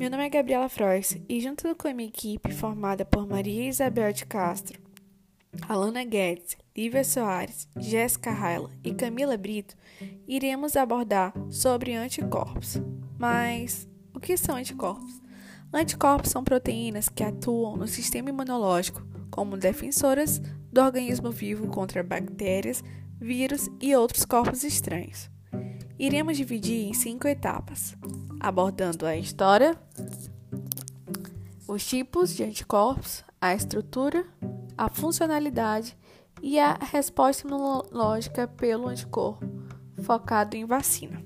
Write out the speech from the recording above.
Meu nome é Gabriela Frois e, junto com a minha equipe formada por Maria Isabel de Castro, Alana Guedes, Lívia Soares, Jéssica Raila e Camila Brito, iremos abordar sobre anticorpos. Mas o que são anticorpos? Anticorpos são proteínas que atuam no sistema imunológico como defensoras do organismo vivo contra bactérias, vírus e outros corpos estranhos. Iremos dividir em cinco etapas, abordando a história, os tipos de anticorpos, a estrutura, a funcionalidade e a resposta imunológica pelo anticorpo, focado em vacina.